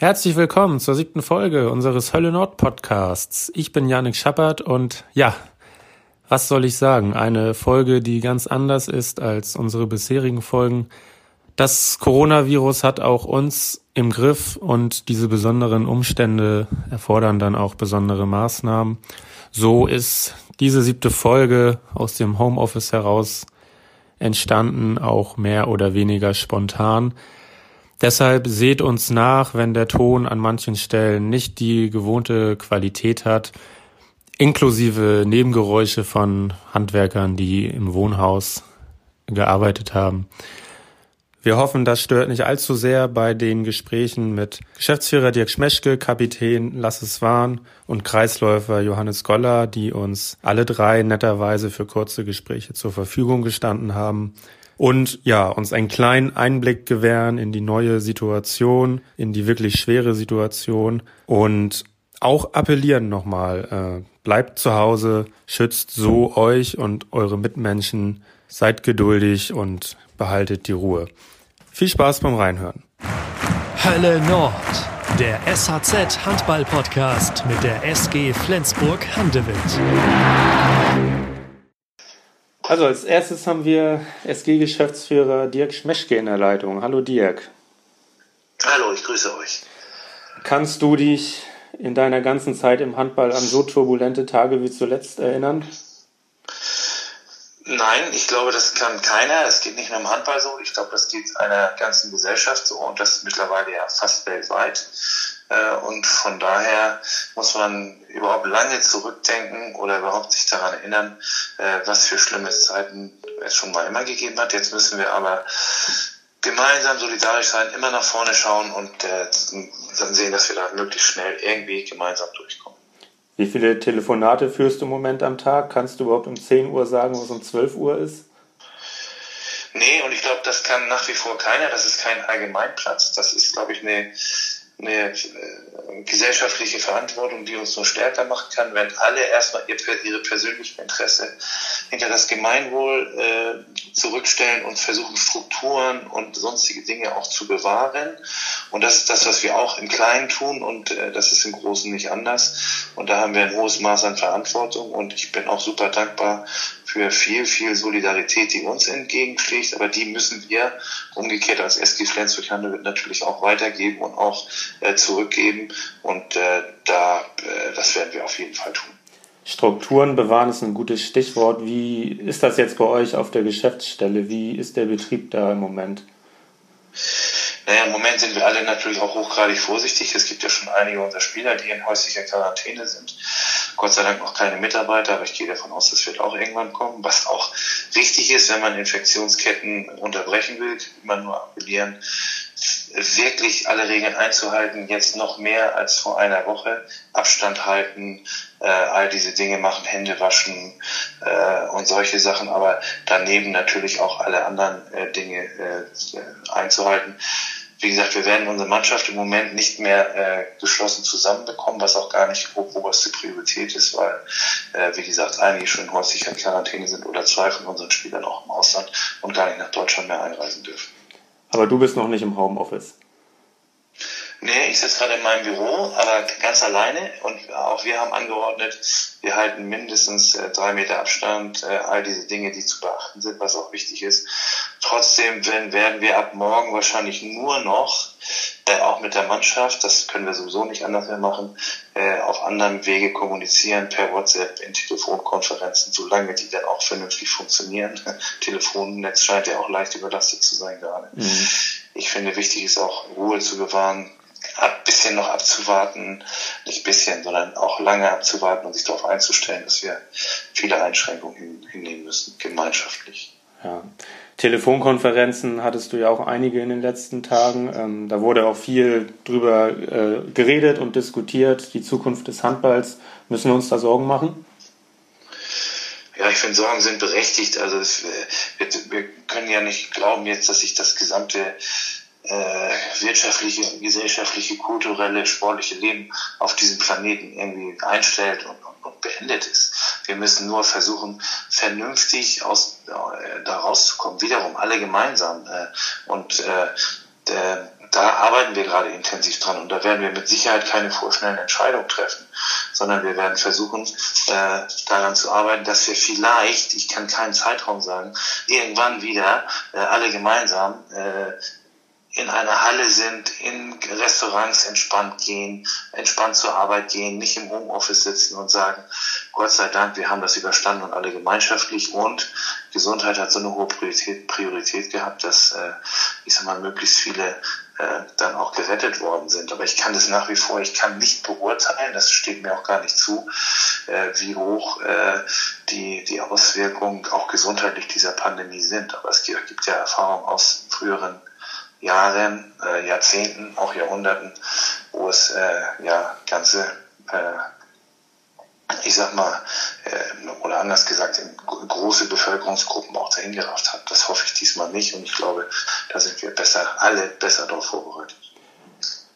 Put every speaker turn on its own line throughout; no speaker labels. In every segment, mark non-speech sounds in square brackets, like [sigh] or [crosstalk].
Herzlich willkommen zur siebten Folge unseres Hölle Nord Podcasts. Ich bin Janik Schappert und ja, was soll ich sagen? Eine Folge, die ganz anders ist als unsere bisherigen Folgen. Das Coronavirus hat auch uns im Griff und diese besonderen Umstände erfordern dann auch besondere Maßnahmen. So ist diese siebte Folge aus dem Homeoffice heraus entstanden, auch mehr oder weniger spontan. Deshalb seht uns nach, wenn der Ton an manchen Stellen nicht die gewohnte Qualität hat, inklusive Nebengeräusche von Handwerkern, die im Wohnhaus gearbeitet haben. Wir hoffen, das stört nicht allzu sehr bei den Gesprächen mit Geschäftsführer Dirk Schmeschke, Kapitän Lasse Swan und Kreisläufer Johannes Goller, die uns alle drei netterweise für kurze Gespräche zur Verfügung gestanden haben und ja, uns einen kleinen Einblick gewähren in die neue Situation, in die wirklich schwere Situation und auch appellieren nochmal, äh, bleibt zu Hause, schützt so euch und eure Mitmenschen, seid geduldig und behaltet die Ruhe. Viel Spaß beim Reinhören.
Hölle Nord, der SHZ Handball Podcast mit der SG Flensburg Handewitt.
Also als erstes haben wir SG-Geschäftsführer Dirk Schmeschke in der Leitung. Hallo Dirk.
Hallo, ich grüße euch.
Kannst du dich in deiner ganzen Zeit im Handball an so turbulente Tage wie zuletzt erinnern?
Nein, ich glaube, das kann keiner. Es geht nicht nur im Handball so. Ich glaube, das geht einer ganzen Gesellschaft so und das mittlerweile ja fast weltweit. Äh, und von daher muss man überhaupt lange zurückdenken oder überhaupt sich daran erinnern, äh, was für schlimme Zeiten es schon mal immer gegeben hat. Jetzt müssen wir aber gemeinsam solidarisch sein, immer nach vorne schauen und äh, dann sehen, dass wir da möglichst schnell irgendwie gemeinsam durchkommen.
Wie viele Telefonate führst du im Moment am Tag? Kannst du überhaupt um 10 Uhr sagen, was um 12 Uhr ist?
Nee, und ich glaube, das kann nach wie vor keiner. Das ist kein Allgemeinplatz. Das ist, glaube ich, eine eine äh, gesellschaftliche Verantwortung, die uns nur stärker machen kann, wenn alle erstmal ihr, ihre persönlichen Interesse hinter das Gemeinwohl äh, zurückstellen und versuchen, Strukturen und sonstige Dinge auch zu bewahren. Und das ist das, was wir auch im Kleinen tun und äh, das ist im Großen nicht anders. Und da haben wir ein hohes Maß an Verantwortung und ich bin auch super dankbar für viel, viel Solidarität, die uns entgegenschlägt, aber die müssen wir umgekehrt als SG Flensburg Handewitt natürlich auch weitergeben und auch äh, zurückgeben und äh, da, äh, das werden wir auf jeden Fall tun.
Strukturen bewahren ist ein gutes Stichwort. Wie ist das jetzt bei euch auf der Geschäftsstelle? Wie ist der Betrieb da im Moment?
Naja, im Moment sind wir alle natürlich auch hochgradig vorsichtig. Es gibt ja schon einige unserer Spieler, die in häuslicher Quarantäne sind. Gott sei Dank noch keine Mitarbeiter, aber ich gehe davon aus, das wird auch irgendwann kommen, was auch richtig ist, wenn man Infektionsketten unterbrechen will, immer nur appellieren, wirklich alle Regeln einzuhalten, jetzt noch mehr als vor einer Woche, Abstand halten, äh, all diese Dinge machen, Hände waschen äh, und solche Sachen, aber daneben natürlich auch alle anderen äh, Dinge äh, einzuhalten wie gesagt, wir werden unsere Mannschaft im Moment nicht mehr äh, geschlossen zusammenbekommen, was auch gar nicht oberste Priorität ist, weil, äh, wie gesagt, einige schon in häuslicher Quarantäne sind oder zwei von unseren Spielern auch im Ausland und gar nicht nach Deutschland mehr einreisen dürfen.
Aber du bist noch nicht im Homeoffice.
Nee, ich sitze gerade in meinem Büro, aber ganz alleine und auch wir haben angeordnet, wir halten mindestens äh, drei Meter Abstand, äh, all diese Dinge, die zu beachten sind, was auch wichtig ist. Trotzdem wenn, werden wir ab morgen wahrscheinlich nur noch, äh, auch mit der Mannschaft, das können wir sowieso nicht anders mehr machen, äh, auf anderem Wege kommunizieren, per WhatsApp, in Telefonkonferenzen, solange die dann auch vernünftig funktionieren. [laughs] Telefonnetz scheint ja auch leicht überlastet zu sein gerade. Mhm. Ich finde, wichtig ist auch Ruhe zu bewahren, ein bisschen noch abzuwarten, nicht bisschen, sondern auch lange abzuwarten und sich darauf einzustellen, dass wir viele Einschränkungen hin, hinnehmen müssen, gemeinschaftlich.
Ja. Telefonkonferenzen hattest du ja auch einige in den letzten Tagen. Ähm, da wurde auch viel drüber äh, geredet und diskutiert. Die Zukunft des Handballs. Müssen wir uns da Sorgen machen?
Ja, ich finde, Sorgen sind berechtigt. Also es, wir, wir können ja nicht glauben jetzt, dass sich das gesamte äh, wirtschaftliche, gesellschaftliche, kulturelle, sportliche Leben auf diesem Planeten irgendwie einstellt und, und, und beendet ist. Wir müssen nur versuchen, vernünftig aus, äh, da rauszukommen, wiederum alle gemeinsam. Äh, und äh, da arbeiten wir gerade intensiv dran und da werden wir mit Sicherheit keine vorschnellen Entscheidungen treffen, sondern wir werden versuchen, äh, daran zu arbeiten, dass wir vielleicht, ich kann keinen Zeitraum sagen, irgendwann wieder äh, alle gemeinsam äh, in einer Halle sind, in Restaurants entspannt gehen, entspannt zur Arbeit gehen, nicht im Homeoffice sitzen und sagen, Gott sei Dank, wir haben das überstanden und alle gemeinschaftlich und Gesundheit hat so eine hohe Priorität, Priorität gehabt, dass, äh, ich sag mal, möglichst viele äh, dann auch gerettet worden sind. Aber ich kann das nach wie vor, ich kann nicht beurteilen, das steht mir auch gar nicht zu, äh, wie hoch äh, die, die Auswirkungen auch gesundheitlich dieser Pandemie sind. Aber es gibt, ja Erfahrungen aus früheren Jahren, äh, Jahrzehnten, auch Jahrhunderten, wo es äh, ja ganze, äh, ich sag mal, äh, oder anders gesagt, große Bevölkerungsgruppen auch dahin gerafft hat. Das hoffe ich diesmal nicht und ich glaube, da sind wir besser, alle besser darauf vorbereitet.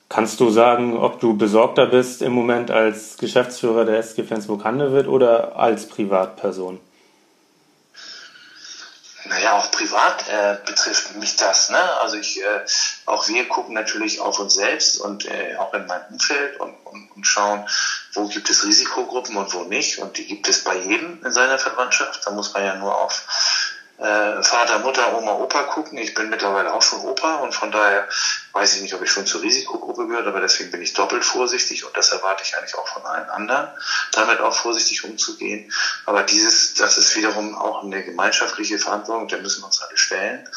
Kannst du sagen, ob du besorgter bist im Moment als Geschäftsführer der SG Flensburg-Handewitt oder als Privatperson?
Naja, auch privat äh, betrifft mich das. Ne? Also ich, äh, auch wir gucken natürlich auf uns selbst und äh, auch in meinem Umfeld und, und, und schauen, wo gibt es Risikogruppen und wo nicht. Und die gibt es bei jedem in seiner Verwandtschaft. Da muss man ja nur auf äh, Vater, Mutter, Oma, Opa gucken. Ich bin mittlerweile auch schon Opa und von daher weiß ich nicht, ob ich schon zur Risikogruppe gehört, aber deswegen bin ich doppelt vorsichtig und das erwarte ich eigentlich auch von allen anderen, damit auch vorsichtig umzugehen. Aber dieses, das ist wiederum auch eine gemeinschaftliche Verantwortung, der müssen wir uns alle stellen.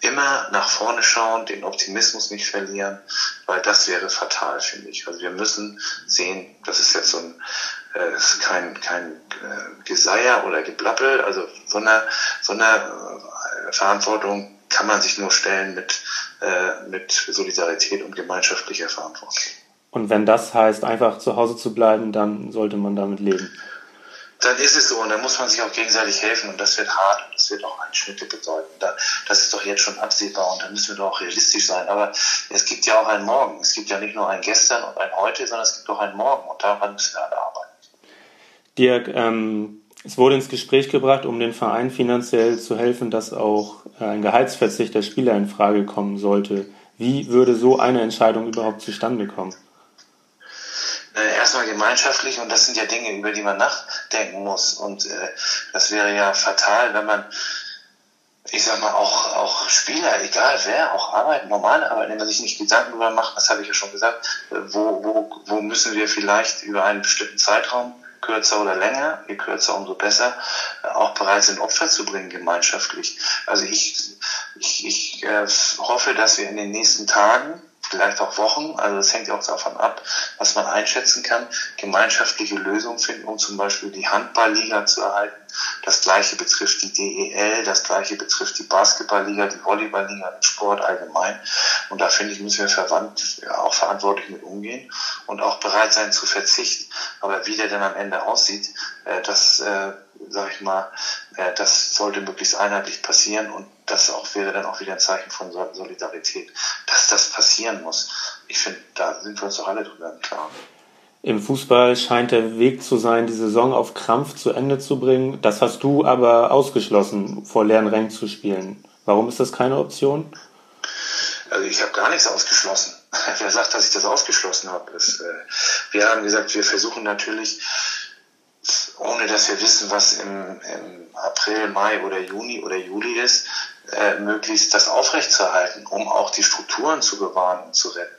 Immer nach vorne schauen, den Optimismus nicht verlieren, weil das wäre fatal, finde ich. Also wir müssen sehen, das ist jetzt so ein äh, ist kein, kein äh, Geseier oder Geblappel, also so eine, so eine äh, Verantwortung kann man sich nur stellen mit, äh, mit Solidarität und gemeinschaftlicher Verantwortung.
Und wenn das heißt, einfach zu Hause zu bleiben, dann sollte man damit leben.
Dann ist es so und dann muss man sich auch gegenseitig helfen und das wird hart und das wird auch Einschnitte bedeuten. das ist doch jetzt schon absehbar und da müssen wir doch auch realistisch sein. Aber es gibt ja auch ein Morgen. Es gibt ja nicht nur ein Gestern und ein Heute, sondern es gibt auch ein Morgen und daran müssen wir alle arbeiten.
Dirk, ähm, es wurde ins Gespräch gebracht, um den Verein finanziell zu helfen, dass auch äh, ein Gehaltsverzicht der Spieler in Frage kommen sollte. Wie würde so eine Entscheidung überhaupt zustande kommen?
Äh, erstmal gemeinschaftlich und das sind ja Dinge, über die man nachdenken muss. Und äh, das wäre ja fatal, wenn man, ich sag mal, auch, auch Spieler, egal wer, auch Arbeit, normale Arbeit, wenn man sich nicht Gedanken darüber macht, das habe ich ja schon gesagt, äh, wo, wo, wo müssen wir vielleicht über einen bestimmten Zeitraum kürzer oder länger, je kürzer, umso besser, äh, auch bereit sind, Opfer zu bringen gemeinschaftlich. Also ich, ich, ich äh, hoffe, dass wir in den nächsten Tagen vielleicht auch Wochen, also es hängt ja auch davon ab, was man einschätzen kann, gemeinschaftliche Lösungen finden, um zum Beispiel die Handballliga zu erhalten. Das gleiche betrifft die DEL, das gleiche betrifft die Basketballliga, die Volleyballliga, den Sport allgemein. Und da finde ich, müssen wir verwandt, ja, auch verantwortlich mit umgehen und auch bereit sein zu verzichten. Aber wie der dann am Ende aussieht, äh, das, äh, sage ich mal, das sollte möglichst einheitlich passieren und das auch wäre dann auch wieder ein Zeichen von Solidarität, dass das passieren muss. Ich finde, da sind wir uns doch alle drüber im Klaren.
Im Fußball scheint der Weg zu sein, die Saison auf Krampf zu Ende zu bringen. Das hast du aber ausgeschlossen, vor leeren Rängen zu spielen. Warum ist das keine Option?
Also ich habe gar nichts ausgeschlossen. [laughs] Wer sagt, dass ich das ausgeschlossen habe? Äh, wir haben gesagt, wir versuchen natürlich ohne dass wir wissen, was im, im April, Mai oder Juni oder Juli ist, äh, möglichst das aufrechtzuerhalten, um auch die Strukturen zu bewahren und zu retten.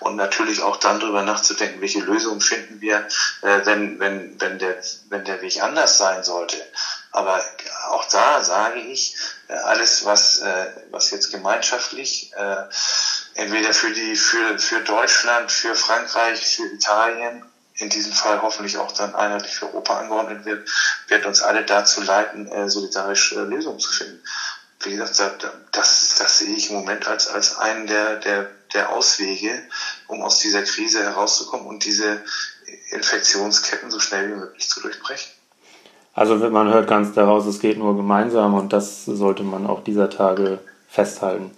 Und natürlich auch dann darüber nachzudenken, welche Lösungen finden wir, äh, wenn, wenn, wenn, der, wenn der Weg anders sein sollte. Aber auch da sage ich, äh, alles, was, äh, was jetzt gemeinschaftlich äh, entweder für, die, für, für Deutschland, für Frankreich, für Italien in diesem Fall hoffentlich auch dann einheitlich für Europa angeordnet wird, wird uns alle dazu leiten, äh, solidarische Lösungen zu finden. Wie gesagt, das, das sehe ich im Moment als, als einen der, der, der Auswege, um aus dieser Krise herauszukommen und diese Infektionsketten so schnell wie möglich zu durchbrechen.
Also man hört ganz daraus, es geht nur gemeinsam und das sollte man auch dieser Tage festhalten.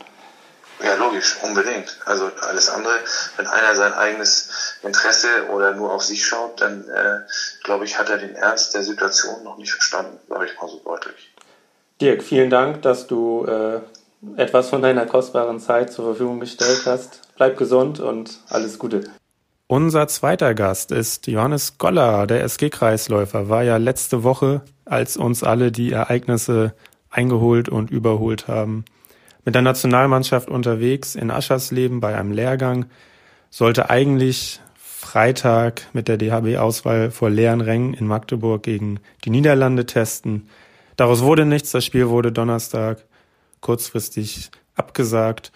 Ja, logisch, unbedingt. Also alles andere, wenn einer sein eigenes Interesse oder nur auf sich schaut, dann äh, glaube ich, hat er den Ernst der Situation noch nicht verstanden, sage ich mal so deutlich.
Dirk, vielen Dank, dass du äh, etwas von deiner kostbaren Zeit zur Verfügung gestellt hast. Bleib gesund und alles Gute. Unser zweiter Gast ist Johannes Goller, der SG-Kreisläufer, war ja letzte Woche, als uns alle die Ereignisse eingeholt und überholt haben, mit der Nationalmannschaft unterwegs in Aschersleben bei einem Lehrgang, sollte eigentlich Freitag mit der DHB-Auswahl vor leeren Rängen in Magdeburg gegen die Niederlande testen. Daraus wurde nichts, das Spiel wurde Donnerstag kurzfristig abgesagt.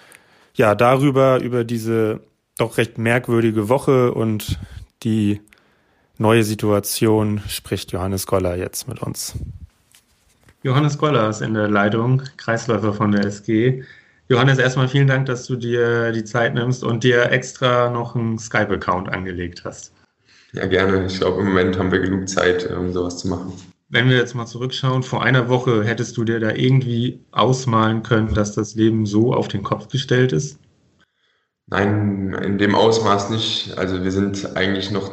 Ja, darüber, über diese doch recht merkwürdige Woche und die neue Situation spricht Johannes Goller jetzt mit uns. Johannes Goller ist in der Leitung, Kreisläufer von der SG. Johannes, erstmal vielen Dank, dass du dir die Zeit nimmst und dir extra noch einen Skype-Account angelegt hast.
Ja, gerne. Ich glaube, im Moment haben wir genug Zeit, um sowas zu machen.
Wenn wir jetzt mal zurückschauen, vor einer Woche hättest du dir da irgendwie ausmalen können, dass das Leben so auf den Kopf gestellt ist?
Nein, in dem Ausmaß nicht. Also wir sind eigentlich noch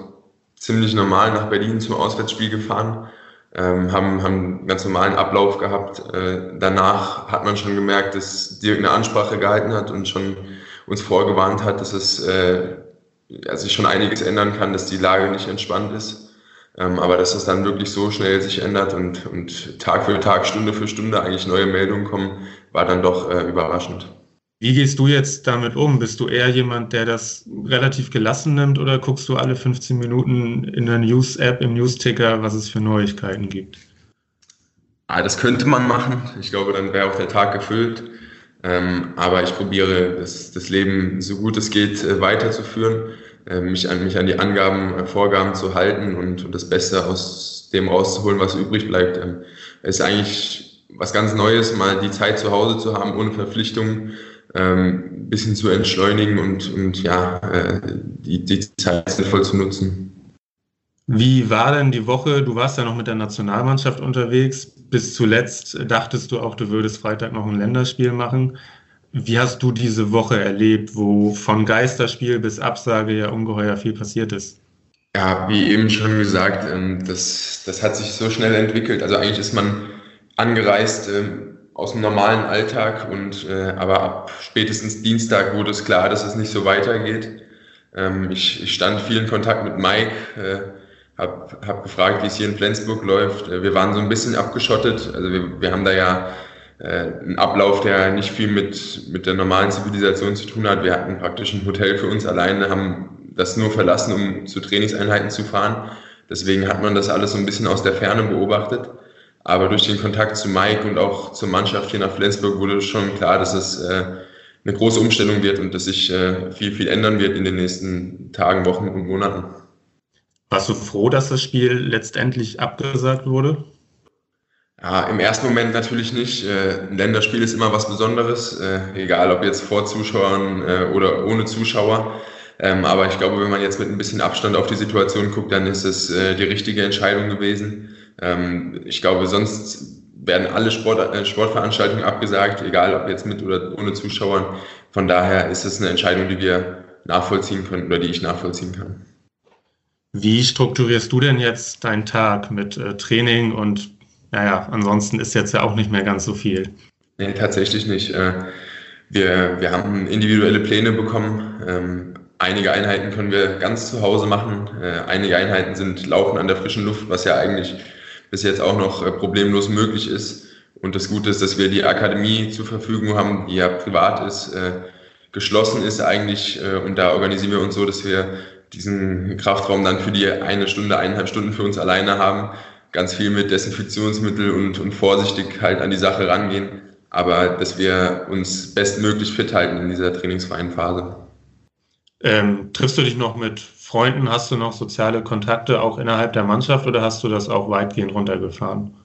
ziemlich normal nach Berlin zum Auswärtsspiel gefahren ähm, haben, haben einen ganz normalen Ablauf gehabt. Äh, danach hat man schon gemerkt, dass Dirk eine Ansprache gehalten hat und schon uns vorgewarnt hat, dass es äh, sich schon einiges ändern kann, dass die Lage nicht entspannt ist. Ähm, aber dass es dann wirklich so schnell sich ändert und, und Tag für Tag, Stunde für Stunde eigentlich neue Meldungen kommen, war dann doch äh, überraschend.
Wie gehst du jetzt damit um? Bist du eher jemand, der das relativ gelassen nimmt oder guckst du alle 15 Minuten in der News-App, im News-Ticker, was es für Neuigkeiten gibt?
Ah, das könnte man machen. Ich glaube, dann wäre auch der Tag gefüllt. Ähm, aber ich probiere, das, das, Leben so gut es geht äh, weiterzuführen, äh, mich, an, mich an die Angaben, äh, Vorgaben zu halten und, und, das Beste aus dem rauszuholen, was übrig bleibt. Ähm, ist eigentlich was ganz Neues, mal die Zeit zu Hause zu haben, ohne Verpflichtungen ähm, bisschen zu entschleunigen und, und ja, äh, die, die Zeit sinnvoll zu nutzen.
Wie war denn die Woche? Du warst ja noch mit der Nationalmannschaft unterwegs. Bis zuletzt dachtest du auch, du würdest Freitag noch ein Länderspiel machen. Wie hast du diese Woche erlebt, wo von Geisterspiel bis Absage ja ungeheuer viel passiert ist?
Ja, wie eben schon gesagt, ähm, das, das hat sich so schnell entwickelt. Also eigentlich ist man angereist ähm, aus dem normalen Alltag und äh, aber ab spätestens Dienstag wurde es klar, dass es nicht so weitergeht. Ähm, ich, ich stand viel in Kontakt mit Mike, äh, habe hab gefragt, wie es hier in Flensburg läuft. Äh, wir waren so ein bisschen abgeschottet, also wir, wir haben da ja äh, einen Ablauf, der nicht viel mit, mit der normalen Zivilisation zu tun hat. Wir hatten praktisch ein Hotel für uns alleine, haben das nur verlassen, um zu Trainingseinheiten zu fahren. Deswegen hat man das alles so ein bisschen aus der Ferne beobachtet. Aber durch den Kontakt zu Mike und auch zur Mannschaft hier nach Flensburg wurde schon klar, dass es äh, eine große Umstellung wird und dass sich äh, viel, viel ändern wird in den nächsten Tagen, Wochen und Monaten.
Warst du froh, dass das Spiel letztendlich abgesagt wurde?
Ja, im ersten Moment natürlich nicht. Äh, ein Länderspiel ist immer was Besonderes, äh, egal ob jetzt vor Zuschauern äh, oder ohne Zuschauer. Ähm, aber ich glaube, wenn man jetzt mit ein bisschen Abstand auf die Situation guckt, dann ist es die richtige Entscheidung gewesen. Ähm, ich glaube, sonst werden alle Sport, äh, Sportveranstaltungen abgesagt, egal ob jetzt mit oder ohne Zuschauern. Von daher ist es eine Entscheidung, die wir nachvollziehen können oder die ich nachvollziehen kann.
Wie strukturierst du denn jetzt deinen Tag mit äh, Training und naja, ansonsten ist jetzt ja auch nicht mehr ganz so viel?
Nee, tatsächlich nicht. Äh, wir, wir haben individuelle Pläne bekommen. Ähm, einige Einheiten können wir ganz zu Hause machen. Äh, einige Einheiten sind Laufen an der frischen Luft, was ja eigentlich bis jetzt auch noch äh, problemlos möglich ist. Und das Gute ist, dass wir die Akademie zur Verfügung haben, die ja privat ist, äh, geschlossen ist eigentlich. Äh, und da organisieren wir uns so, dass wir diesen Kraftraum dann für die eine Stunde, eineinhalb Stunden für uns alleine haben. Ganz viel mit Desinfektionsmittel und, und vorsichtig halt an die Sache rangehen. Aber dass wir uns bestmöglich fit halten in dieser trainingsfreien Phase.
Ähm, triffst du dich noch mit Freunden? Hast du noch soziale Kontakte auch innerhalb der Mannschaft oder hast du das auch weitgehend runtergefahren?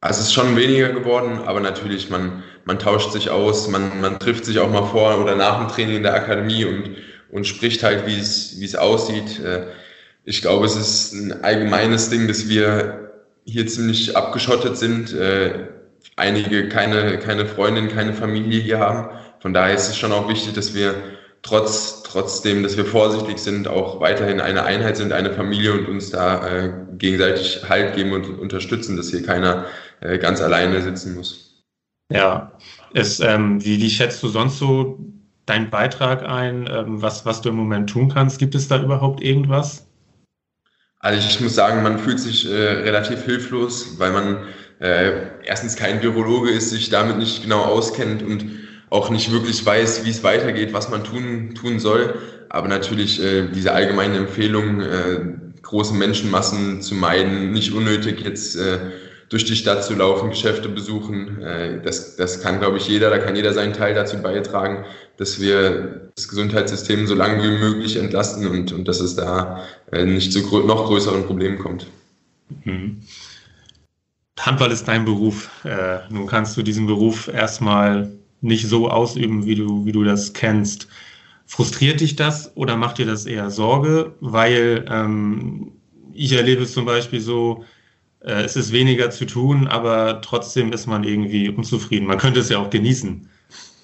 Also es ist schon weniger geworden, aber natürlich, man, man tauscht sich aus, man, man trifft sich auch mal vor oder nach dem Training in der Akademie und, und spricht halt, wie es, aussieht. Äh, ich glaube, es ist ein allgemeines Ding, dass wir hier ziemlich abgeschottet sind. Äh, einige keine, keine Freundin, keine Familie hier haben. Von daher ist es schon auch wichtig, dass wir trotz, trotzdem, dass wir vorsichtig sind, auch weiterhin eine Einheit sind, eine Familie und uns da äh, gegenseitig Halt geben und unterstützen, dass hier keiner äh, ganz alleine sitzen muss.
Ja, Es, ähm, wie, wie schätzt du sonst so deinen Beitrag ein, ähm, was, was du im Moment tun kannst? Gibt es da überhaupt irgendwas?
Also ich muss sagen, man fühlt sich äh, relativ hilflos, weil man äh, erstens kein Virologe ist, sich damit nicht genau auskennt und auch nicht wirklich weiß, wie es weitergeht, was man tun, tun soll. Aber natürlich äh, diese allgemeine Empfehlung, äh, große Menschenmassen zu meiden, nicht unnötig jetzt äh, durch die Stadt zu laufen, Geschäfte besuchen. Äh, das, das kann, glaube ich, jeder, da kann jeder seinen Teil dazu beitragen, dass wir das Gesundheitssystem so lange wie möglich entlasten und, und dass es da äh, nicht zu noch größeren Problemen kommt.
Mhm. Handball ist dein Beruf. Äh, nun kannst du diesen Beruf erstmal nicht so ausüben, wie du, wie du das kennst. Frustriert dich das oder macht dir das eher Sorge? Weil ähm, ich erlebe es zum Beispiel so, äh, es ist weniger zu tun, aber trotzdem ist man irgendwie unzufrieden. Man könnte es ja auch genießen,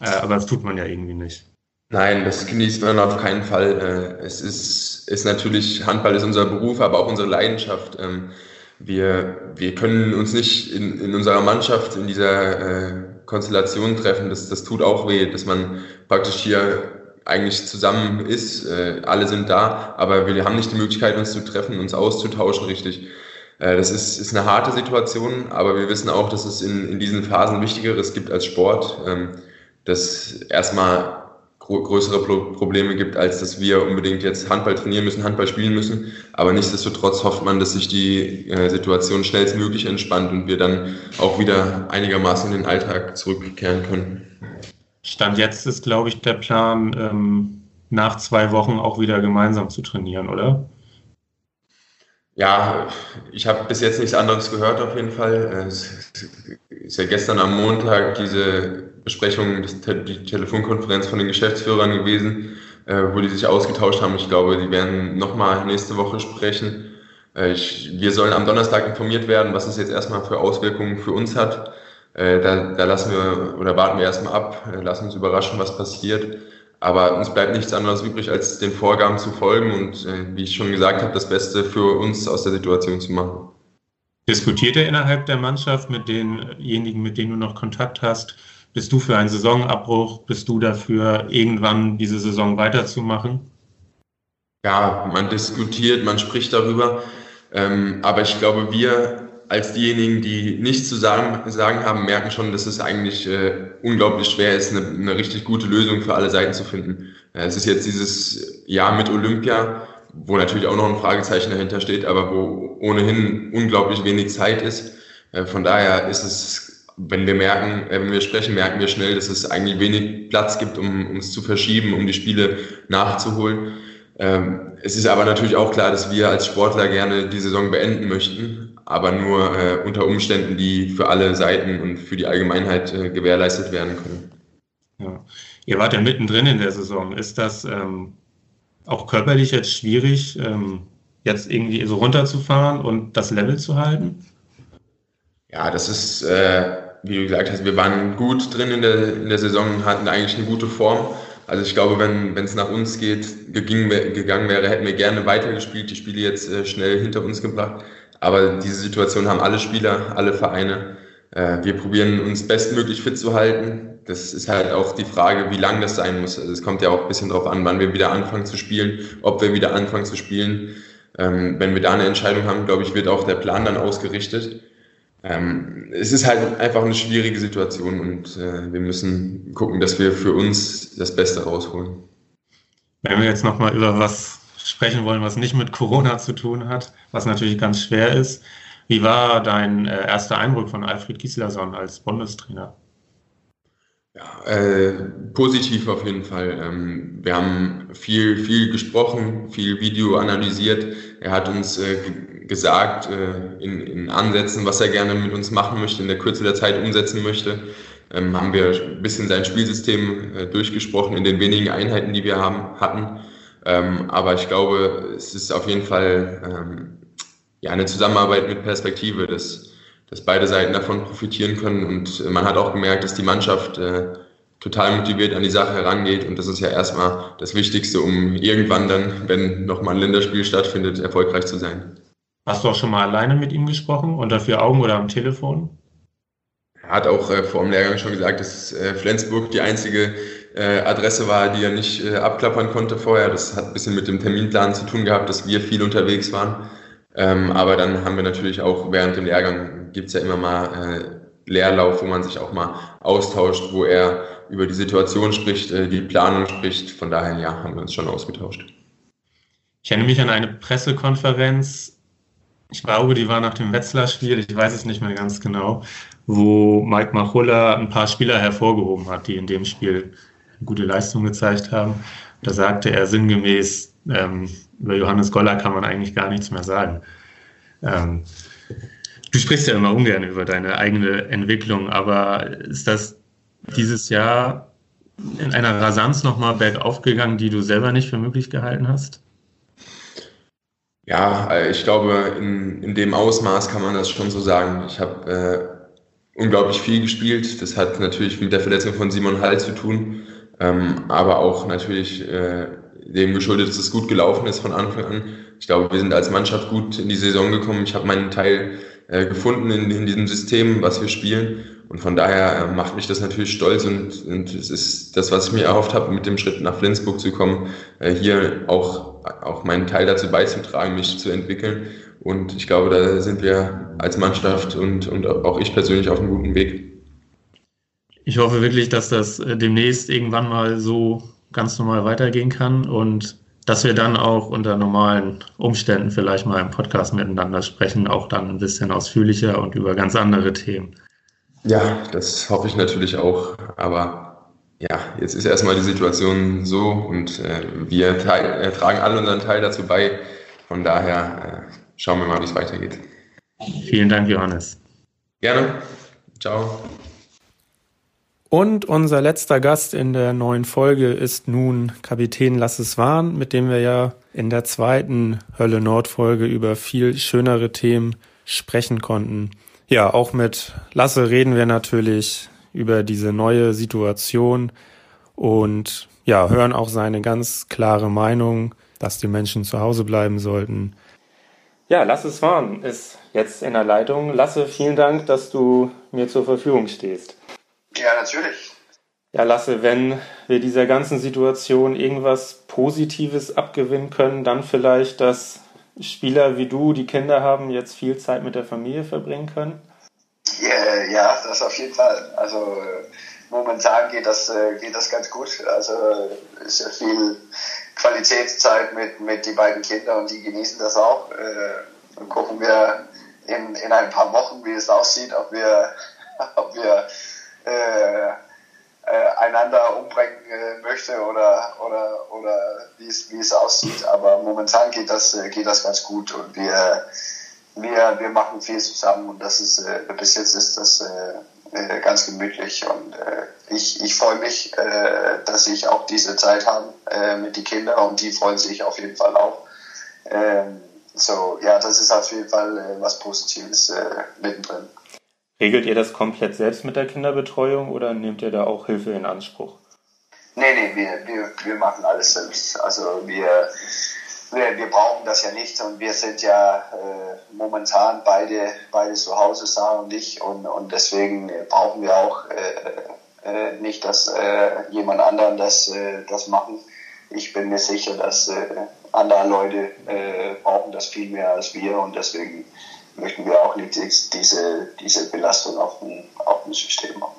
äh, aber das tut man ja irgendwie nicht.
Nein, das genießt man auf keinen Fall. Äh, es ist, ist natürlich, Handball ist unser Beruf, aber auch unsere Leidenschaft. Ähm, wir, wir können uns nicht in, in unserer Mannschaft in dieser äh, Konstellation treffen. Das, das tut auch weh, dass man praktisch hier eigentlich zusammen ist. Äh, alle sind da, aber wir haben nicht die Möglichkeit, uns zu treffen, uns auszutauschen richtig. Äh, das ist, ist eine harte Situation, aber wir wissen auch, dass es in, in diesen Phasen Wichtigeres gibt als Sport, ähm, dass erstmal größere Probleme gibt, als dass wir unbedingt jetzt Handball trainieren müssen, Handball spielen müssen. Aber nichtsdestotrotz hofft man, dass sich die äh, Situation schnellstmöglich entspannt und wir dann auch wieder einigermaßen in den Alltag zurückkehren können.
Stand jetzt ist, glaube ich, der Plan, ähm, nach zwei Wochen auch wieder gemeinsam zu trainieren, oder?
Ja, ich habe bis jetzt nichts anderes gehört auf jeden Fall. Es ist ja gestern am Montag diese Besprechung, die Telefonkonferenz von den Geschäftsführern gewesen, äh, wo die sich ausgetauscht haben. Ich glaube, die werden nochmal nächste Woche sprechen. Äh, ich, wir sollen am Donnerstag informiert werden, was es jetzt erstmal für Auswirkungen für uns hat. Äh, da, da lassen wir oder warten wir erstmal ab, lassen uns überraschen, was passiert. Aber uns bleibt nichts anderes übrig, als den Vorgaben zu folgen und, äh, wie ich schon gesagt habe, das Beste für uns aus der Situation zu machen.
Diskutiert ihr innerhalb der Mannschaft mit denjenigen, mit denen du noch Kontakt hast? Bist du für einen Saisonabbruch? Bist du dafür, irgendwann diese Saison weiterzumachen?
Ja, man diskutiert, man spricht darüber. Ähm, aber ich glaube, wir als diejenigen, die nichts zu sagen, sagen haben, merken schon, dass es eigentlich äh, unglaublich schwer ist, eine, eine, richtig gute Lösung für alle Seiten zu finden. Äh, es ist jetzt dieses Jahr mit Olympia, wo natürlich auch noch ein Fragezeichen dahinter steht, aber wo ohnehin unglaublich wenig Zeit ist. Äh, von daher ist es, wenn wir merken, äh, wenn wir sprechen, merken wir schnell, dass es eigentlich wenig Platz gibt, um, um es zu verschieben, um die Spiele nachzuholen. Ähm, es ist aber natürlich auch klar, dass wir als Sportler gerne die Saison beenden möchten, aber nur äh, unter Umständen, die für alle Seiten und für die Allgemeinheit äh, gewährleistet werden können.
Ja. Ihr wart ja mittendrin in der Saison. Ist das ähm, auch körperlich jetzt schwierig, ähm, jetzt irgendwie so runterzufahren und das Level zu halten?
Ja, das ist, äh, wie du gesagt hast, wir waren gut drin in der, in der Saison, hatten eigentlich eine gute Form. Also ich glaube, wenn es nach uns geht, gegangen, gegangen wäre, hätten wir gerne weitergespielt, die Spiele jetzt äh, schnell hinter uns gebracht. Aber diese Situation haben alle Spieler, alle Vereine. Äh, wir probieren uns bestmöglich fit zu halten. Das ist halt auch die Frage, wie lang das sein muss. Also es kommt ja auch ein bisschen darauf an, wann wir wieder anfangen zu spielen, ob wir wieder anfangen zu spielen. Ähm, wenn wir da eine Entscheidung haben, glaube ich, wird auch der Plan dann ausgerichtet ähm, es ist halt einfach eine schwierige Situation und äh, wir müssen gucken, dass wir für uns das Beste rausholen.
Wenn wir jetzt nochmal über was sprechen wollen, was nicht mit Corona zu tun hat, was natürlich ganz schwer ist. Wie war dein äh, erster Eindruck von Alfred Gislason als Bundestrainer?
Ja, äh, positiv auf jeden Fall. Ähm, wir haben viel, viel gesprochen, viel Video analysiert. Er hat uns äh, gesagt äh, in, in Ansätzen, was er gerne mit uns machen möchte, in der Kürze der Zeit umsetzen möchte. Ähm, haben wir ein bisschen sein Spielsystem äh, durchgesprochen in den wenigen Einheiten, die wir haben, hatten. Ähm, aber ich glaube, es ist auf jeden Fall ähm, ja, eine Zusammenarbeit mit Perspektive, dass, dass beide Seiten davon profitieren können. Und äh, man hat auch gemerkt, dass die Mannschaft äh, total motiviert an die Sache herangeht. Und das ist ja erstmal das Wichtigste, um irgendwann dann, wenn nochmal ein Länderspiel stattfindet, erfolgreich zu sein.
Hast du auch schon mal alleine mit ihm gesprochen, unter vier Augen oder am Telefon?
hat auch äh, vor dem Lehrgang schon gesagt, dass äh, Flensburg die einzige äh, Adresse war, die er nicht äh, abklappern konnte vorher. Das hat ein bisschen mit dem Terminplan zu tun gehabt, dass wir viel unterwegs waren. Ähm, aber dann haben wir natürlich auch während dem Lehrgang gibt es ja immer mal äh, Lehrlauf, wo man sich auch mal austauscht, wo er über die Situation spricht, äh, die Planung spricht. Von daher, ja, haben wir uns schon ausgetauscht.
Ich erinnere mich an eine Pressekonferenz, ich glaube, die war nach dem Wetzlar-Spiel, ich weiß es nicht mehr ganz genau, wo Mike Machulla ein paar Spieler hervorgehoben hat, die in dem Spiel gute Leistung gezeigt haben. Da sagte er sinngemäß, ähm, über Johannes Goller kann man eigentlich gar nichts mehr sagen. Ähm, du sprichst ja immer ungern über deine eigene Entwicklung, aber ist das dieses Jahr in einer Rasanz nochmal bergauf gegangen, die du selber nicht für möglich gehalten hast?
Ja, äh, ich glaube, in, in dem Ausmaß kann man das schon so sagen. Ich habe äh, unglaublich viel gespielt. Das hat natürlich mit der Verletzung von Simon Hall zu tun, ähm, aber auch natürlich äh, dem geschuldet, dass es gut gelaufen ist von Anfang an. Ich glaube, wir sind als Mannschaft gut in die Saison gekommen. Ich habe meinen Teil äh, gefunden in, in diesem System, was wir spielen. Und von daher äh, macht mich das natürlich stolz und, und es ist das, was ich mir erhofft habe, mit dem Schritt nach Flensburg zu kommen, äh, hier auch, auch meinen Teil dazu beizutragen, mich zu entwickeln. Und ich glaube, da sind wir als Mannschaft und, und auch ich persönlich auf einem guten Weg.
Ich hoffe wirklich, dass das äh, demnächst irgendwann mal so ganz normal weitergehen kann und dass wir dann auch unter normalen Umständen vielleicht mal im Podcast miteinander sprechen, auch dann ein bisschen ausführlicher und über ganz andere Themen.
Ja, das hoffe ich natürlich auch. Aber ja, jetzt ist erstmal die Situation so und äh, wir teil, äh, tragen alle unseren Teil dazu bei. Von daher äh, schauen wir mal, wie es weitergeht.
Vielen Dank, Johannes.
Gerne. Ciao.
Und unser letzter Gast in der neuen Folge ist nun Kapitän Lasses Wahn, mit dem wir ja in der zweiten Hölle Nord Folge über viel schönere Themen sprechen konnten. Ja, auch mit Lasse reden wir natürlich über diese neue Situation und ja, hören auch seine ganz klare Meinung, dass die Menschen zu Hause bleiben sollten. Ja, Lasse Swan ist jetzt in der Leitung. Lasse, vielen Dank, dass du mir zur Verfügung stehst.
Ja, natürlich.
Ja, Lasse, wenn wir dieser ganzen Situation irgendwas Positives abgewinnen können, dann vielleicht, dass Spieler wie du, die Kinder haben, jetzt viel Zeit mit der Familie verbringen können?
Ja, ja das auf jeden Fall. Also momentan geht das, äh, geht das ganz gut. Also ist ja viel Qualitätszeit mit, mit die beiden Kindern und die genießen das auch. Äh, dann gucken wir in, in ein paar Wochen, wie es aussieht, ob wir, [laughs] ob wir äh, äh, einander umbringen äh, möchte oder, oder, oder wie es, aussieht. Aber momentan geht das, äh, geht das ganz gut und wir, wir, wir machen viel zusammen und das ist, äh, bis jetzt ist das äh, äh, ganz gemütlich und äh, ich, ich freue mich, äh, dass ich auch diese Zeit habe äh, mit den Kindern und die freuen sich auf jeden Fall auch. Ähm, so, ja, das ist auf jeden Fall äh, was Positives äh, mittendrin.
Regelt ihr das komplett selbst mit der Kinderbetreuung oder nehmt ihr da auch Hilfe in Anspruch?
Nee, nee, wir, wir, wir machen alles selbst. Also wir, wir, wir brauchen das ja nicht und wir sind ja äh, momentan beide, beide zu Hause, Sarah und ich, und, und deswegen brauchen wir auch äh, äh, nicht, dass äh, jemand anderen das, äh, das machen. Ich bin mir sicher, dass äh, andere Leute äh, brauchen das viel mehr als wir und deswegen möchten wir auch nicht diese, diese Belastung auf dem, auf dem System machen.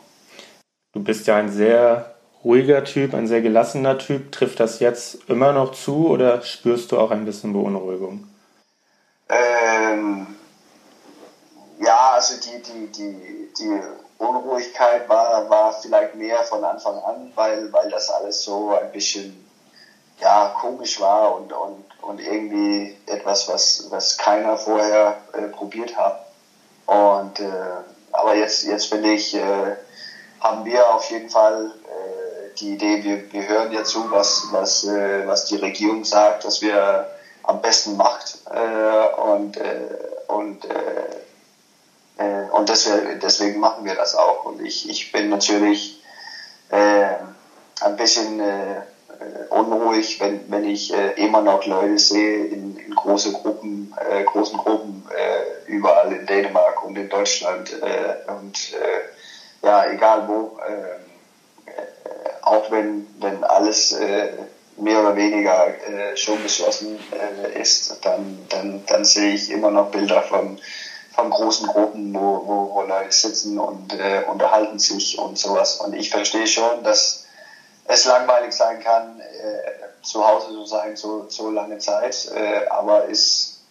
Du bist ja ein sehr ruhiger Typ, ein sehr gelassener Typ. Trifft das jetzt immer noch zu oder spürst du auch ein bisschen Beunruhigung?
Ähm, ja, also die, die, die, die Unruhigkeit war, war vielleicht mehr von Anfang an, weil, weil das alles so ein bisschen ja, komisch war und, und, und irgendwie etwas, was, was keiner vorher äh, probiert hat. Und, äh, aber jetzt, jetzt finde ich, äh, haben wir auf jeden Fall äh, die Idee, wir, wir hören ja zu, was, was, äh, was die Regierung sagt, dass wir am besten macht. Äh, und äh, und, äh, äh, und deswegen, deswegen machen wir das auch. Und ich, ich bin natürlich äh, ein bisschen äh, unruhig, wenn, wenn ich immer noch Leute sehe in, in große Gruppen, großen Gruppen, überall in Dänemark und in Deutschland. Und ja, egal wo, auch wenn, wenn alles äh, mehr oder weniger äh, schon beschlossen äh, ist, dann, dann, dann sehe ich immer noch Bilder von, von großen Gruppen, wo, wo, wo Leute sitzen und äh, unterhalten sich und sowas. Und ich verstehe schon, dass es langweilig sein kann, äh, zu Hause zu sein, so, so lange Zeit, äh, aber ist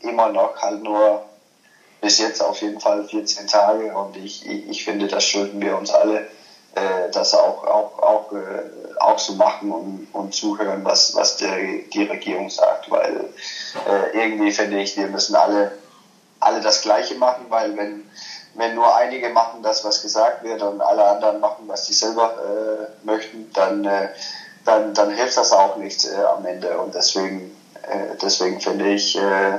immer noch halt nur bis jetzt auf jeden Fall 14 Tage und ich, ich, ich finde, das schulden wir uns alle äh, das auch, auch, auch, äh, auch so machen und, und zuhören, was, was der, die Regierung sagt, weil äh, irgendwie finde ich, wir müssen alle, alle das Gleiche machen, weil wenn, wenn nur einige machen das, was gesagt wird und alle anderen machen, was sie selber äh, möchten, dann, äh, dann, dann hilft das auch nicht äh, am Ende. Und deswegen, äh, deswegen finde ich, äh, äh,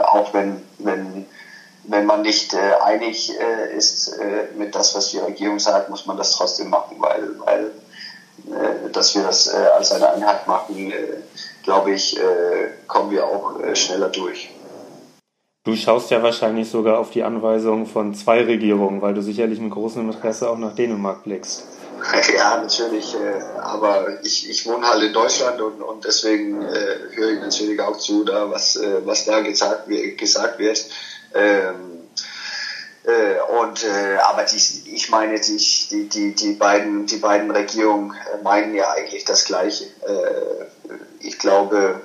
auch wenn, wenn wenn man nicht äh, einig äh, ist äh, mit das, was die Regierung sagt, muss man das trotzdem machen, weil, weil äh, dass wir das äh, als eine Einheit machen, äh, glaube ich, kommen wir auch schneller durch.
Du schaust ja wahrscheinlich sogar auf die Anweisung von zwei Regierungen, weil du sicherlich mit großem Interesse auch nach Dänemark blickst. [laughs]
Ja, natürlich. Äh, aber ich, ich wohne halt in Deutschland und, und deswegen äh, höre ich natürlich auch zu, da was, äh, was da gesagt, gesagt wird. Ähm, äh, und äh, aber die, ich meine, die, die, die, die, beiden, die beiden Regierungen äh, meinen ja eigentlich das Gleiche. Ich glaube,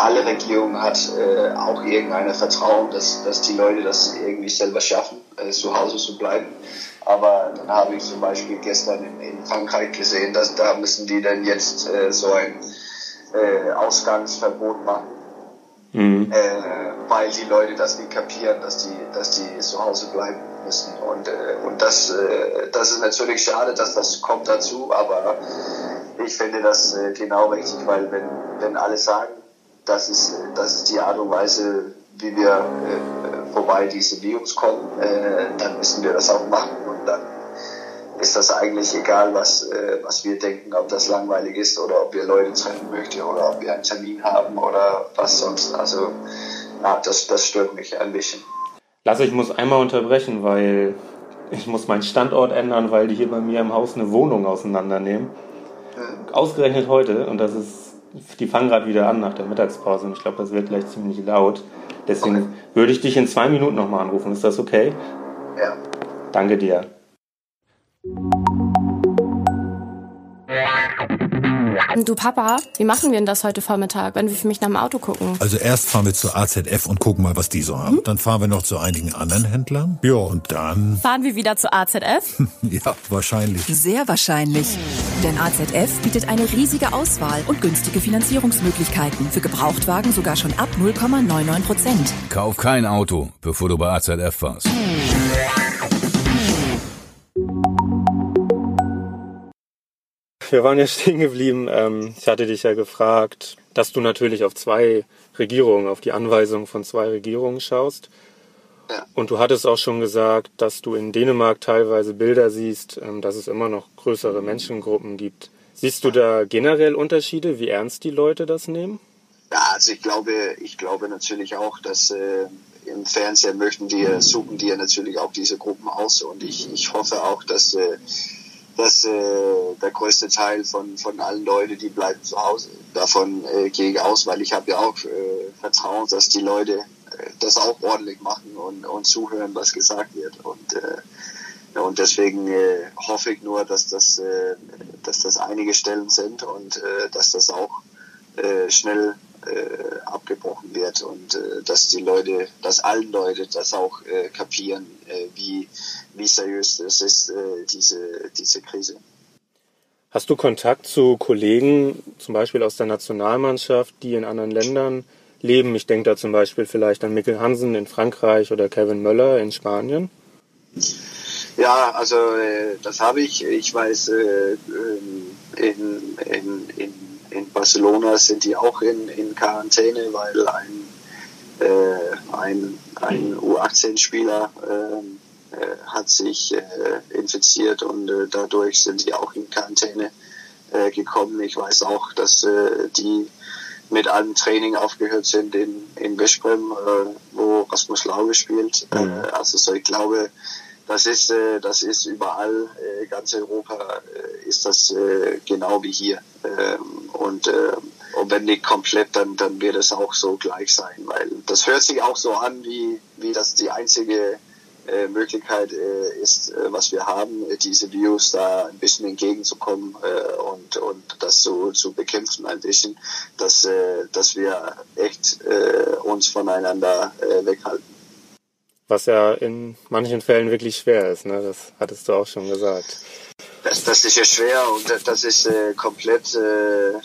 alle Regierungen hat äh, auch irgendein Vertrauen, dass, dass die Leute das irgendwie selber schaffen, äh, zu Hause zu bleiben. Aber dann habe ich zum Beispiel gestern in, in Frankreich gesehen, dass da müssen die dann jetzt äh, so ein äh, Ausgangsverbot machen Mhm. Äh, weil die Leute das nicht kapieren, dass die, dass die zu Hause bleiben müssen. Und, äh, und das, äh, das ist natürlich schade, dass das kommt dazu, aber ich finde das äh, genau richtig, weil wenn, wenn alle sagen, das ist, das ist die Art und Weise, wie wir vorbei diese Virus kommen, äh, dann müssen wir das auch machen dann ist das eigentlich egal, was, äh, was wir denken, ob das langweilig ist oder ob wir Leute treffen möchten oder ob wir einen Termin haben oder was sonst. Also ja, das, das stört mich ein bisschen.
Lasse, ich muss einmal unterbrechen, weil ich muss meinen Standort ändern, weil die hier bei mir im Haus eine Wohnung auseinandernehmen. Mhm. Ausgerechnet heute und das ist, die fangen gerade wieder an nach der Mittagspause und ich glaube, das wird gleich ziemlich laut. Deswegen okay. würde ich dich in zwei Minuten nochmal anrufen. Ist das okay?
Ja.
Danke dir.
Du Papa, wie machen wir denn das heute Vormittag, wenn wir für mich nach dem Auto gucken?
Also erst fahren wir zur AZF und gucken mal, was die so haben. Mhm. Dann fahren wir noch zu einigen anderen Händlern. Ja, und dann... [laughs]
Fahren wir wieder zur AZF?
ja, wahrscheinlich.
Sehr wahrscheinlich. Denn AZF bietet eine riesige Auswahl und günstige Finanzierungsmöglichkeiten. Für Gebrauchtwagen sogar schon ab 0,99 Prozent.
Kauf kein Auto, bevor du bei AZF fahrst.
Wir waren ja stehen geblieben. Ähm, ich hatte dich ja gefragt, dass du natürlich auf zwei Regierungen, auf die Anweisung von zwei Regierungen schaust. Und du hattest auch schon gesagt, dass du in Dänemark teilweise Bilder siehst, ähm, dass es immer noch größere Menschengruppen gibt. Siehst du da generell Unterschiede, wie ernst die Leute das nehmen?
Ja, also ich glaube, ich glaube natürlich auch, dass äh, im Fernsehen möchten die, suchen die ja natürlich auch diese Gruppen aus und ich, ich hoffe auch, dass äh, dass äh, der größte Teil von, von allen Leuten, die bleiben zu Hause. Davon äh, gehe ich aus, weil ich habe ja auch äh, Vertrauen, dass die Leute äh, das auch ordentlich machen und, und zuhören, was gesagt wird. Und, äh, und deswegen äh, hoffe ich nur, dass das, äh, dass das einige Stellen sind und äh, dass das auch äh, schnell äh, abgebrochen wird und äh, dass die Leute, dass allen Leute das auch äh, kapieren, äh, wie, wie seriös es ist, äh, diese, diese Krise.
Hast du Kontakt zu Kollegen, zum Beispiel aus der Nationalmannschaft, die in anderen Ländern leben? Ich denke da zum Beispiel vielleicht an Mikkel Hansen in Frankreich oder Kevin Möller in Spanien.
Ja, also äh, das habe ich. Ich weiß, äh, ähm, in, in, in in Barcelona sind die auch in, in Quarantäne, weil ein, äh, ein, ein U18-Spieler äh, äh, hat sich äh, infiziert und äh, dadurch sind die auch in Quarantäne äh, gekommen. Ich weiß auch, dass äh, die mit allem Training aufgehört sind in, in Veszprem, äh, wo Rasmus Lauge spielt. Mhm. Äh, also so, ich glaube, das ist, äh, das ist überall, äh, ganz Europa äh, ist das äh, genau wie hier. Ähm, und, äh, und wenn nicht komplett, dann, dann wird es auch so gleich sein, weil das hört sich auch so an, wie, wie das die einzige äh, Möglichkeit äh, ist, äh, was wir haben, äh, diese Views da ein bisschen entgegenzukommen äh, und, und das so zu bekämpfen ein bisschen, dass, äh, dass wir echt äh, uns voneinander äh, weghalten.
Was ja in manchen Fällen wirklich schwer ist, ne? das hattest du auch schon gesagt.
Das, das ist ja schwer und das ist äh, komplett äh, äh,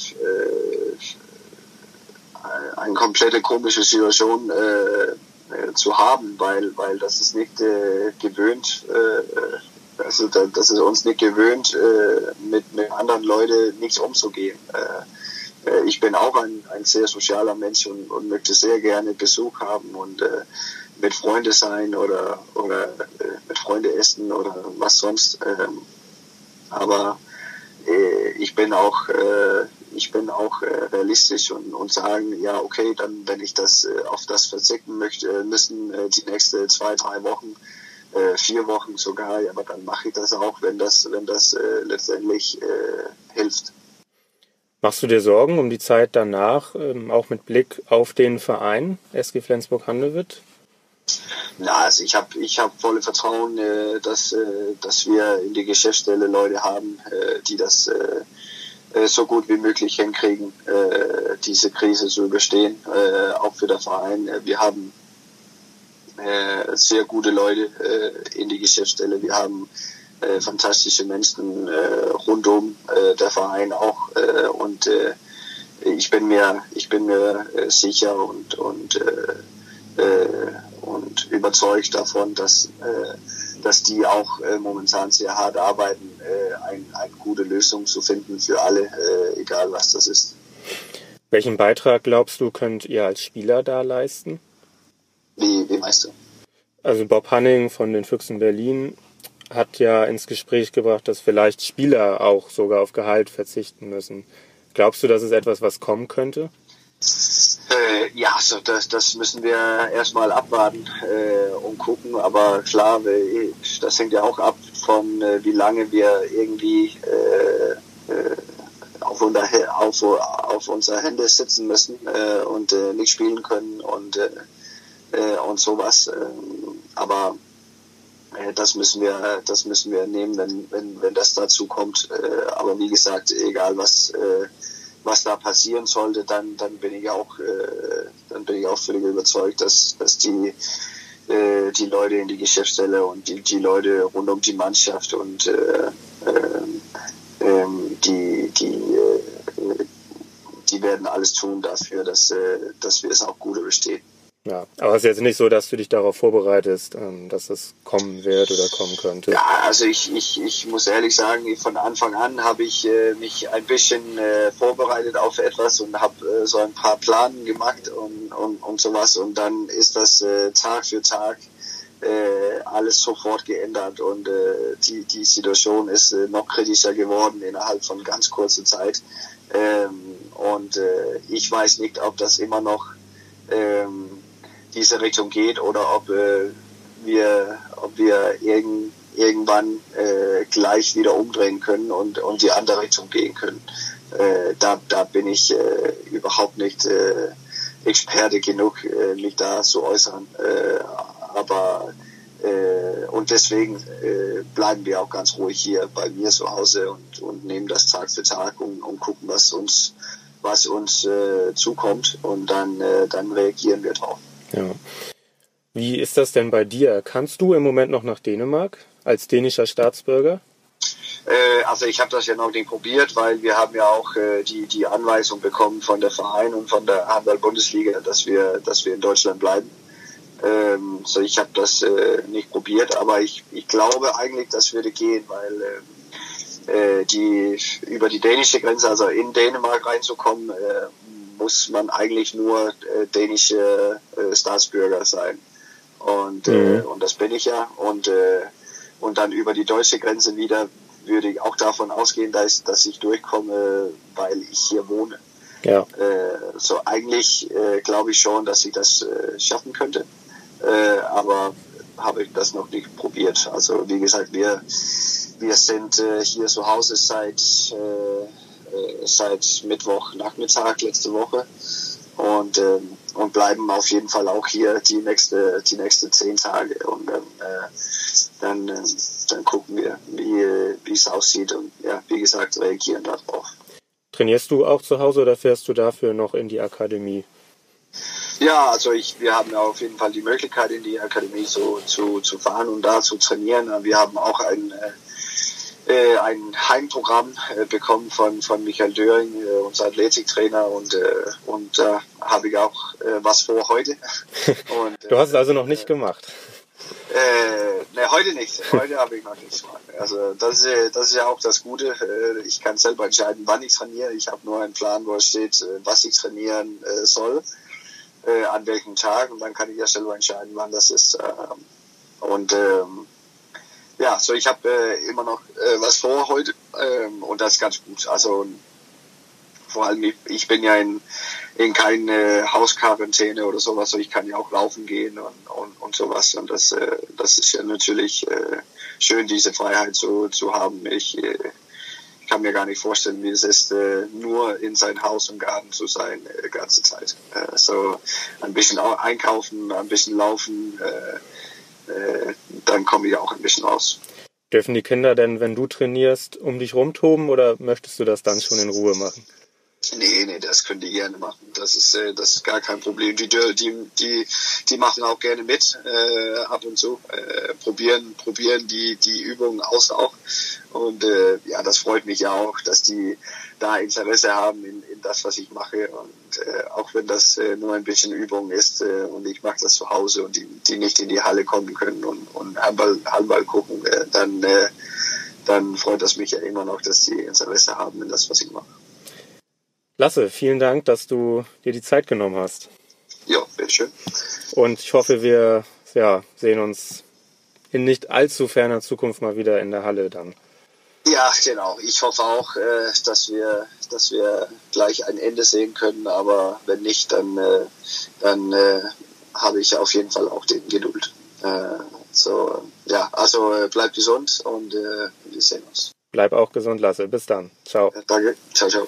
eine komplette komische Situation. Äh, äh, zu haben, weil, weil das ist nicht äh, gewöhnt, äh, also da, das ist uns nicht gewöhnt, äh, mit, mit anderen Leuten nichts umzugehen. Äh, äh, ich bin auch ein, ein sehr sozialer Mensch und, und möchte sehr gerne Besuch haben und äh, mit Freunde sein oder, oder äh, mit Freunde essen oder was sonst. Ähm, aber äh, ich bin auch äh, ich bin auch äh, realistisch und, und sagen, ja, okay, dann, wenn ich das äh, auf das verzichten möchte, müssen äh, die nächsten zwei, drei Wochen, vier Wochen sogar, ja, aber dann mache ich das auch, wenn das, wenn das letztendlich hilft.
Machst du dir Sorgen um die Zeit danach, ähm, auch mit Blick auf den Verein SG Flensburg-Handewitt?
Ja, also ich habe ich hab volle Vertrauen, äh, dass, äh, dass wir in die Geschäftsstelle Leute haben, äh, die das äh, äh, so gut wie möglich hinkriegen, äh, diese Krise zu überstehen, auch für den Verein. Wir haben sehr gute Leute in die Geschäftsstelle. Wir haben fantastische Menschen rundum der Verein auch und ich bin mir ich bin mir sicher und und äh, und überzeugt davon, dass äh, dass die auch äh, momentan sehr hart arbeiten, äh, ein, eine gute Lösung zu finden für alle, äh, egal was das ist.
Welchen Beitrag glaubst du, könnt ihr als Spieler da leisten?
Wie, wie meinst du?
Also Bob Hanning von den Füchsen Berlin hat ja ins Gespräch gebracht, dass vielleicht Spieler auch sogar auf Gehalt verzichten müssen. Glaubst du, das ist etwas, was kommen könnte?
Äh, ja, so das, das müssen wir erstmal abwarten äh, und gucken. Aber klar, das hängt ja auch ab von, äh, wie lange wir irgendwie äh, äh, auf, unser, auf, auf unserer Hände sitzen müssen äh, und äh, nicht spielen können und, äh, äh und sowas. Ähm, aber äh, das müssen wir, das müssen wir nehmen, wenn, wenn, wenn das dazu kommt. Äh, aber wie gesagt, egal was äh, was da passieren sollte, dann, dann bin ich auch, äh, dann bin ich auch völlig überzeugt, dass, dass die, äh, die Leute in die Geschäftsstelle und die, die Leute rund um die Mannschaft und äh, äh, die, die, äh, die werden alles tun dafür, dass, äh, dass wir es auch gut überstehen.
Ja, aber es ist jetzt nicht so, dass du dich darauf vorbereitest, ähm, dass es kommen wird oder kommen könnte.
Ja, also ich, ich, ich muss ehrlich sagen, von Anfang an habe ich äh, mich ein bisschen äh, vorbereitet auf etwas und habe äh, so ein paar Planen gemacht und, und, und sowas und dann ist das Tag für Tag alles sofort geändert und die, die Situation ist noch kritischer geworden innerhalb von ganz kurzer Zeit. Ähm, und ich weiß nicht, ob das immer noch ähm, diese Richtung geht oder ob äh, wir, ob wir irgend, irgendwann äh, gleich wieder umdrehen können und, und die andere Richtung gehen können. Äh, da, da bin ich äh, überhaupt nicht äh, Experte genug, äh, mich da zu äußern. Äh, aber äh, und deswegen äh, bleiben wir auch ganz ruhig hier bei mir zu Hause und, und nehmen das Tag für Tag und, und gucken, was uns was uns äh, zukommt und dann, äh, dann reagieren wir drauf.
Ja. Wie ist das denn bei dir? Kannst du im Moment noch nach Dänemark als dänischer Staatsbürger?
Äh, also ich habe das ja noch nicht probiert, weil wir haben ja auch äh, die, die Anweisung bekommen von der Verein und von der Handball-Bundesliga, dass wir, dass wir in Deutschland bleiben. Ähm, so ich habe das äh, nicht probiert, aber ich, ich glaube eigentlich, das würde gehen, weil äh, äh die über die dänische Grenze, also in Dänemark reinzukommen, muss man eigentlich nur äh, dänische äh, Staatsbürger sein. Und, äh, mhm. äh, und das bin ich ja. Und, äh, und dann über die deutsche Grenze wieder würde ich auch davon ausgehen, dass, dass ich durchkomme, weil ich hier wohne. Ja. Äh, so eigentlich äh, glaube ich schon, dass ich das äh, schaffen könnte, äh, aber habe ich das noch nicht probiert. Also wie gesagt, wir wir sind äh, hier zu Hause seit äh, seit Mittwoch Nachmittag letzte Woche und ähm, und bleiben auf jeden Fall auch hier die nächste die nächsten zehn Tage und dann äh, dann, äh, dann gucken wir, wie wie es aussieht und ja wie gesagt reagieren darauf.
Trainierst du auch zu Hause oder fährst du dafür noch in die Akademie?
Ja, also ich, wir haben auf jeden Fall die Möglichkeit, in die Akademie so zu, zu fahren und da zu trainieren. Wir haben auch ein, äh, ein Heimprogramm äh, bekommen von, von Michael Döring, äh, unser Athletiktrainer, und, äh, und da habe ich auch äh, was vor heute. [laughs]
Und, du hast es also noch nicht gemacht.
Äh, ne, heute nicht. Heute habe ich noch nichts gemacht. Also das ist, das ist ja auch das Gute. Äh, ich kann selber entscheiden, wann ich trainiere. Ich habe nur einen Plan, wo es steht, äh, was ich trainieren äh, soll, äh, an welchem Tag und dann kann ich ja selber entscheiden, wann das ist. Ähm, und ähm, ja, so ich habe äh, immer noch äh, was vor heute ähm, und das ist ganz gut. Also vor allem, ich, ich bin ja in, in keine Hausquarantäne oder sowas, so ich kann ja auch laufen gehen und, und, und sowas. Und das, äh, das ist ja natürlich äh, schön, diese Freiheit zu, zu haben. Ich, äh, ich kann mir gar nicht vorstellen, wie es ist, äh, nur in sein Haus und Garten zu sein, äh, ganze Zeit. Äh, so ein bisschen einkaufen, ein bisschen laufen, äh, dann komme ich auch ein bisschen raus.
Dürfen die Kinder denn, wenn du trainierst, um dich rumtoben oder möchtest du das dann schon in Ruhe machen?
Nee, nee, das können die gerne machen. Das ist, äh, das ist gar kein Problem. Die, die, die, die machen auch gerne mit, äh, ab und zu, äh, probieren, probieren die, die Übungen aus auch. Und äh, ja, das freut mich ja auch, dass die da Interesse haben in, in das, was ich mache. Und äh, auch wenn das äh, nur ein bisschen Übung ist äh, und ich mache das zu Hause und die, die nicht in die Halle kommen können und, und Handball, Handball gucken, äh, dann, äh, dann freut das mich ja immer noch, dass die Interesse haben in das, was ich mache.
Lasse, vielen Dank, dass du dir die Zeit genommen hast.
Ja, bitteschön.
Und ich hoffe, wir ja, sehen uns in nicht allzu ferner Zukunft mal wieder in der Halle dann.
Ja, genau. Ich hoffe auch, äh, dass wir, dass wir gleich ein Ende sehen können. Aber wenn nicht, dann, äh, dann äh, habe ich auf jeden Fall auch den Geduld. So, ja, also bleib gesund und wir sehen uns.
Bleib auch gesund, Lasse. Bis dann. Ciao.
Danke. Ciao, ciao.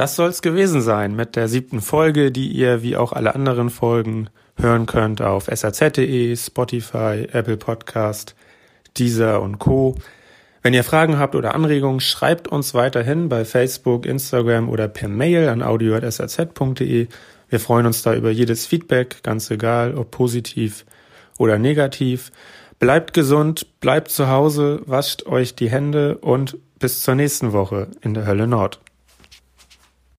Das soll's gewesen sein mit der siebten Folge, die ihr wie auch alle anderen Folgen hören könnt auf saz.de, Spotify, Apple Podcast, Deezer und Co. Wenn ihr Fragen habt oder Anregungen, schreibt uns weiterhin bei Facebook, Instagram oder per Mail an audio.saz.de. Wir freuen uns da über jedes Feedback, ganz egal, ob positiv oder negativ. Bleibt gesund, bleibt zu Hause, wascht euch die Hände und bis zur nächsten Woche in der Hölle Nord.